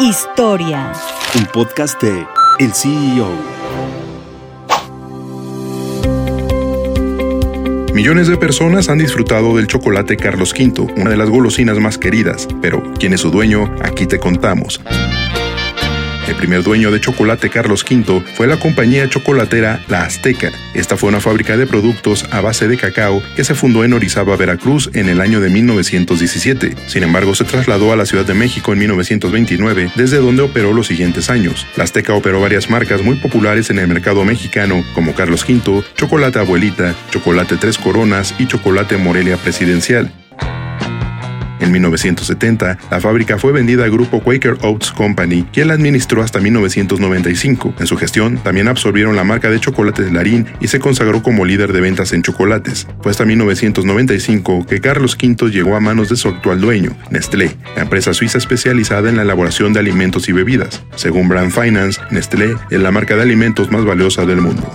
Historia. Un podcast de El CEO. Millones de personas han disfrutado del chocolate Carlos V, una de las golosinas más queridas, pero ¿quién es su dueño? Aquí te contamos. El primer dueño de Chocolate Carlos V fue la compañía chocolatera La Azteca. Esta fue una fábrica de productos a base de cacao que se fundó en Orizaba, Veracruz en el año de 1917. Sin embargo, se trasladó a la Ciudad de México en 1929, desde donde operó los siguientes años. La Azteca operó varias marcas muy populares en el mercado mexicano, como Carlos V, Chocolate Abuelita, Chocolate Tres Coronas y Chocolate Morelia Presidencial. En 1970, la fábrica fue vendida al grupo Quaker Oats Company, quien la administró hasta 1995. En su gestión, también absorbieron la marca de chocolates Larín y se consagró como líder de ventas en chocolates. Fue hasta 1995 que Carlos V llegó a manos de su actual dueño, Nestlé, la empresa suiza especializada en la elaboración de alimentos y bebidas. Según Brand Finance, Nestlé es la marca de alimentos más valiosa del mundo.